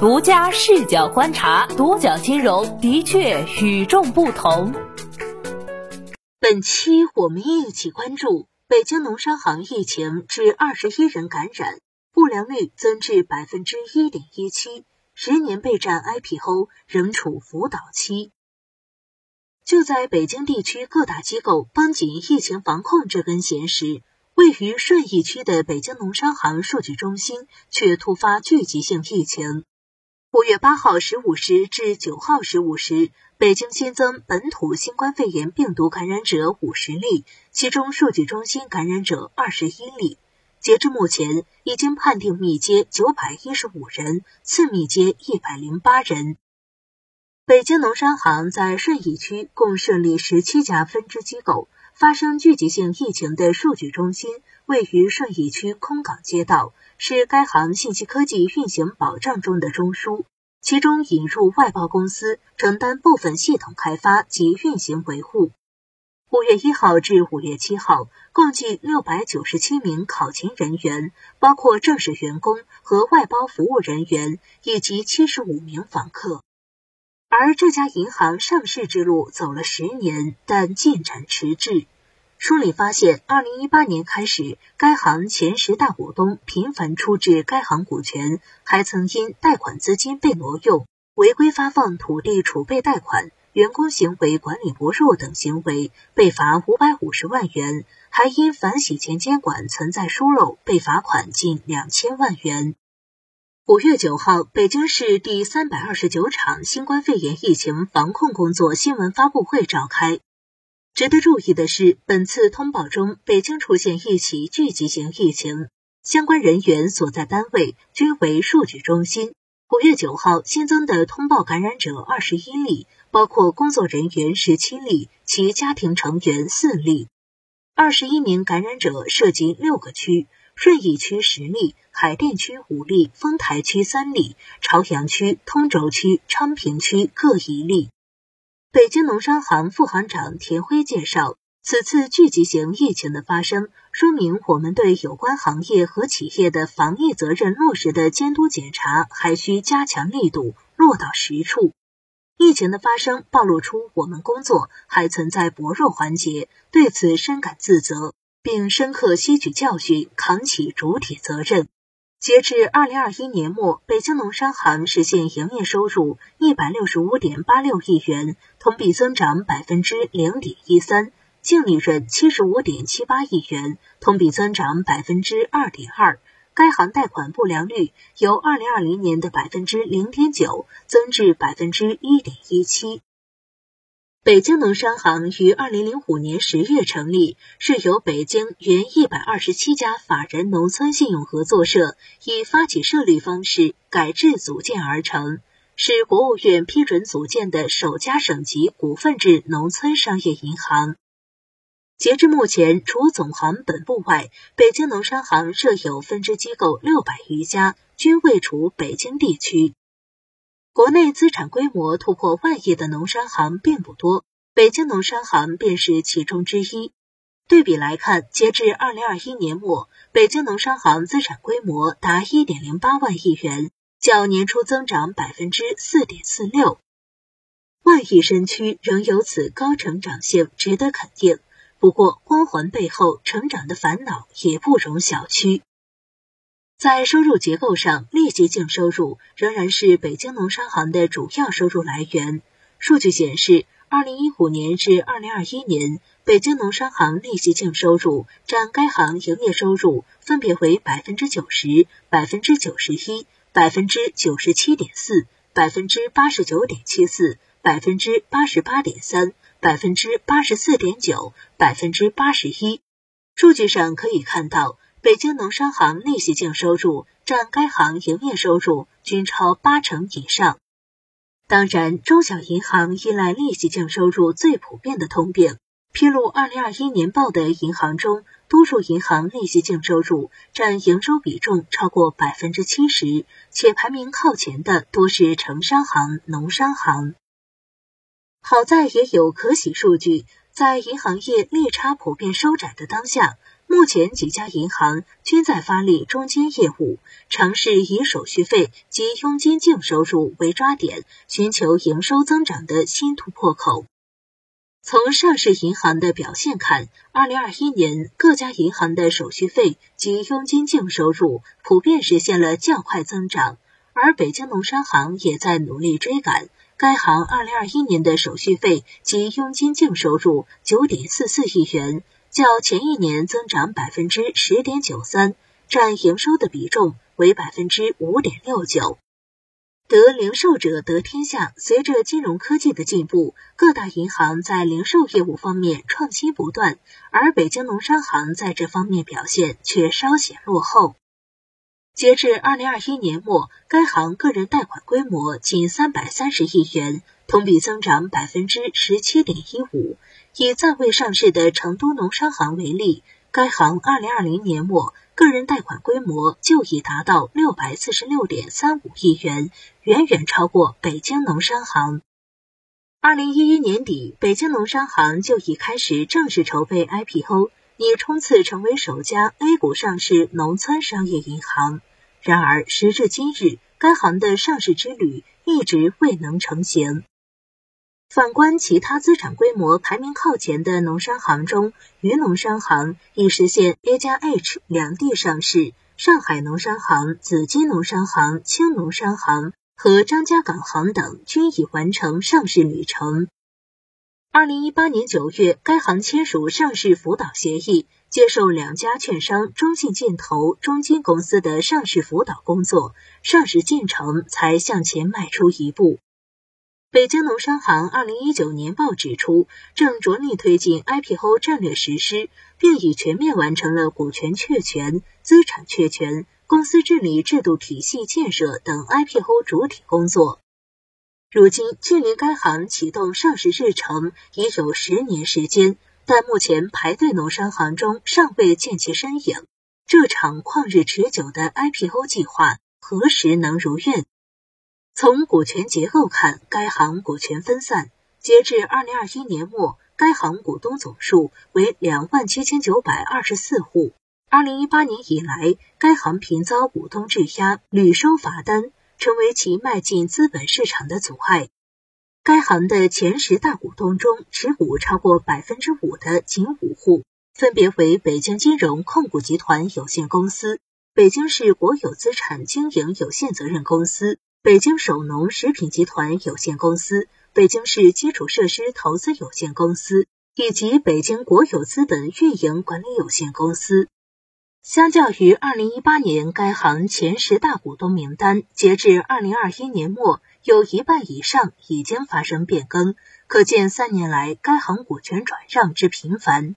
独家视角观察，独角金融的确与众不同。本期我们一起关注北京农商行疫情致二十一人感染，不良率增至百分之一点一七，十年备战 IPO 仍处辅导期。就在北京地区各大机构绷紧疫情防控这根弦时，位于顺义区的北京农商行数据中心却突发聚集性疫情。五月八号十五时至九号十五时，北京新增本土新冠肺炎病毒感染者五十例，其中数据中心感染者二十一例。截至目前，已经判定密接九百一十五人，次密接一百零八人。北京农商行在顺义区共设立十七家分支机构，发生聚集性疫情的数据中心位于顺义区空港街道。是该行信息科技运行保障中的中枢，其中引入外包公司承担部分系统开发及运行维护。五月一号至五月七号，共计六百九十七名考勤人员，包括正式员工和外包服务人员，以及七十五名访客。而这家银行上市之路走了十年，但进展迟滞。梳理发现，二零一八年开始，该行前十大股东频繁出质该行股权，还曾因贷款资金被挪用、违规发放土地储备贷款、员工行为管理薄弱等行为，被罚五百五十万元；还因反洗钱监管存在疏漏，被罚款近两千万元。五月九号，北京市第三百二十九场新冠肺炎疫情防控工作新闻发布会召开。值得注意的是，本次通报中，北京出现一起聚集型疫情，相关人员所在单位均为数据中心。五月九号新增的通报感染者二十一例，包括工作人员十七例，其家庭成员四例。二十一名感染者涉及六个区：顺义区十例，海淀区五例，丰台区三例，朝阳区、通州区、昌平区各一例。北京农商行副行长田辉介绍，此次聚集型疫情的发生，说明我们对有关行业和企业的防疫责任落实的监督检查还需加强力度，落到实处。疫情的发生暴露出我们工作还存在薄弱环节，对此深感自责，并深刻吸取教训，扛起主体责任。截至二零二一年末，北京农商行实现营业收入一百六十五点八六亿元，同比增长百分之零点一三；净利润七十五点七八亿元，同比增长百分之二点二。该行贷款不良率由二零二零年的百分之零点九增至百分之一点一七。北京农商行于二零零五年十月成立，是由北京原一百二十七家法人农村信用合作社以发起设立方式改制组建而成，是国务院批准组建的首家省级股份制农村商业银行。截至目前，除总行本部外，北京农商行设有分支机构六百余家，均位处北京地区。国内资产规模突破万亿的农商行并不多，北京农商行便是其中之一。对比来看，截至二零二一年末，北京农商行资产规模达一点零八万亿元，较年初增长百分之四点四六。万亿身躯仍有此高成长性，值得肯定。不过，光环背后成长的烦恼也不容小觑。在收入结构上，利息净收入仍然是北京农商行的主要收入来源。数据显示，二零一五年至二零二一年，北京农商行利息净收入占该行营业收入分别为百分之九十、百分之九十一、百分之九十七点四、百分之八十九点七四、百分之八十八点三、百分之八十四点九、百分之八十一。数据上可以看到。北京农商行利息净收入占该行营业收入均超八成以上。当然，中小银行依赖利息净收入最普遍的通病。披露二零二一年报的银行中，多数银行利息净收入占营收比重超过百分之七十，且排名靠前的多是城商行、农商行。好在也有可喜数据，在银行业利差普遍收窄的当下。目前几家银行均在发力中金业务，尝试以手续费及佣金净收入为抓点，寻求营收增长的新突破口。从上市银行的表现看，二零二一年各家银行的手续费及佣金净收入普遍实现了较快增长，而北京农商行也在努力追赶。该行二零二一年的手续费及佣金净收入九点四四亿元，较前一年增长百分之十点九三，占营收的比重为百分之五点六九。得零售者得天下。随着金融科技的进步，各大银行在零售业务方面创新不断，而北京农商行在这方面表现却稍显落后。截至二零二一年末，该行个人贷款规模仅三百三十亿元，同比增长百分之十七点一五。以暂未上市的成都农商行为例，该行二零二零年末。个人贷款规模就已达到六百四十六点三五亿元，远远超过北京农商行。二零一一年底，北京农商行就已开始正式筹备 IPO，以冲刺成为首家 A 股上市农村商业银行。然而，时至今日，该行的上市之旅一直未能成型。反观其他资产规模排名靠前的农商行中，渝农商行已实现 A 加 H 两地上市，上海农商行、紫金农商行、青农商行和张家港行等均已完成上市旅程。二零一八年九月，该行签署上市辅导协议，接受两家券商中信建投、中金公司的上市辅导工作，上市进程才向前迈出一步。北京农商行二零一九年报指出，正着力推进 IPO 战略实施，并已全面完成了股权确权、资产确权、公司治理制度体系建设等 IPO 主体工作。如今，距离该行启动上市日程已有十年时间，但目前排队农商行中尚未见其身影。这场旷日持久的 IPO 计划何时能如愿？从股权结构看，该行股权分散。截至二零二一年末，该行股东总数为两万七千九百二十四户。二零一八年以来，该行频遭股东质押、屡收罚单，成为其迈进资本市场的阻碍。该行的前十大股东中，持股超过百分之五的仅五户，分别为北京金融控股集团有限公司、北京市国有资产经营有限责任公司。北京首农食品集团有限公司、北京市基础设施投资有限公司以及北京国有资本运营管理有限公司。相较于二零一八年该行前十大股东名单，截至二零二一年末，有一半以上已经发生变更，可见三年来该行股权转让之频繁。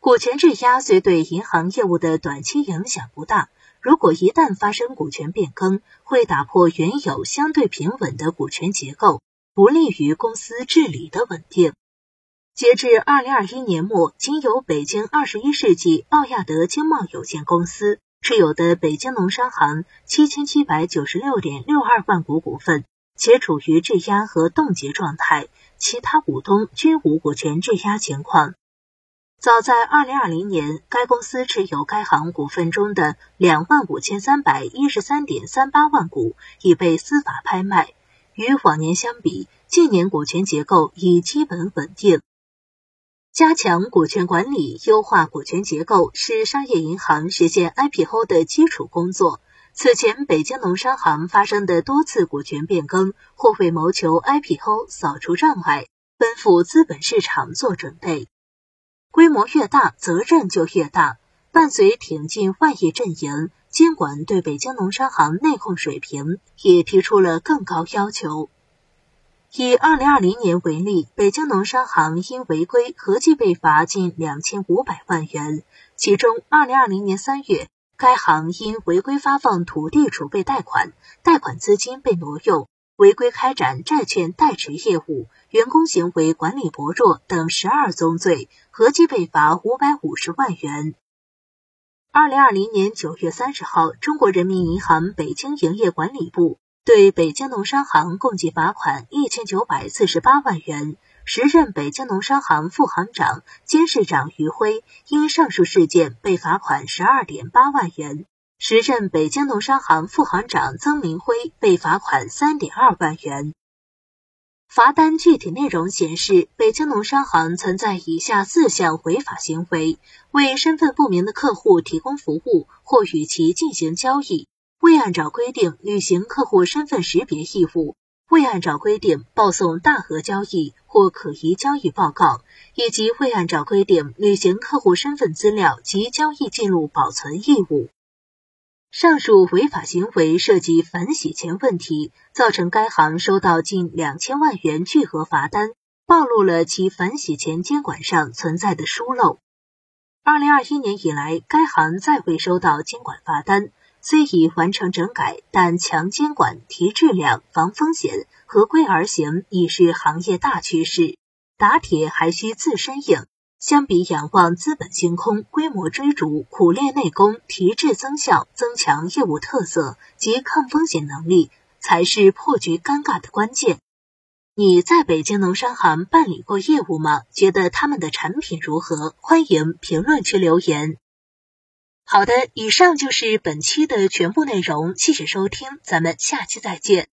股权质押虽对银行业务的短期影响不大。如果一旦发生股权变更，会打破原有相对平稳的股权结构，不利于公司治理的稳定。截至二零二一年末，仅有北京二十一世纪奥亚德经贸有限公司持有的北京农商行七千七百九十六点六二万股股份，且处于质押和冻结状态，其他股东均无股权质押情况。早在二零二零年，该公司持有该行股份中的两万五千三百一十三点三八万股已被司法拍卖。与往年相比，近年股权结构已基本稳定。加强股权管理、优化股权结构是商业银行实现 IPO 的基础工作。此前，北京农商行发生的多次股权变更，或为谋求 IPO 扫除障碍，奔赴资本市场做准备。规模越大，责任就越大。伴随挺进万亿阵营，监管对北京农商行内控水平也提出了更高要求。以二零二零年为例，北京农商行因违规合计被罚近两千五百万元，其中二零二零年三月，该行因违规发放土地储备贷款，贷款资金被挪用，违规开展债券代持业务。员工行为管理薄弱等十二宗罪，合计被罚五百五十万元。二零二零年九月三十号，中国人民银行北京营业管理部对北京农商行共计罚款一千九百四十八万元，时任北京农商行副行长、监事长于辉因上述事件被罚款十二点八万元；时任北京农商行副行长曾明辉被罚款三点二万元。罚单具体内容显示，北京农商行存在以下四项违法行为：为身份不明的客户提供服务或与其进行交易，未按照规定履行客户身份识别义务，未按照规定报送大额交易或可疑交易报告，以及未按照规定履行客户身份资料及交易记录保存义务。上述违法行为涉及反洗钱问题，造成该行收到近两千万元巨额罚单，暴露了其反洗钱监管上存在的疏漏。二零二一年以来，该行再未收到监管罚单，虽已完成整改，但强监管、提质量、防风险、合规而行已是行业大趋势，打铁还需自身硬。相比仰望资本星空、规模追逐、苦练内功、提质增效、增强业务特色及抗风险能力，才是破局尴尬的关键。你在北京农商行办理过业务吗？觉得他们的产品如何？欢迎评论区留言。好的，以上就是本期的全部内容，谢谢收听，咱们下期再见。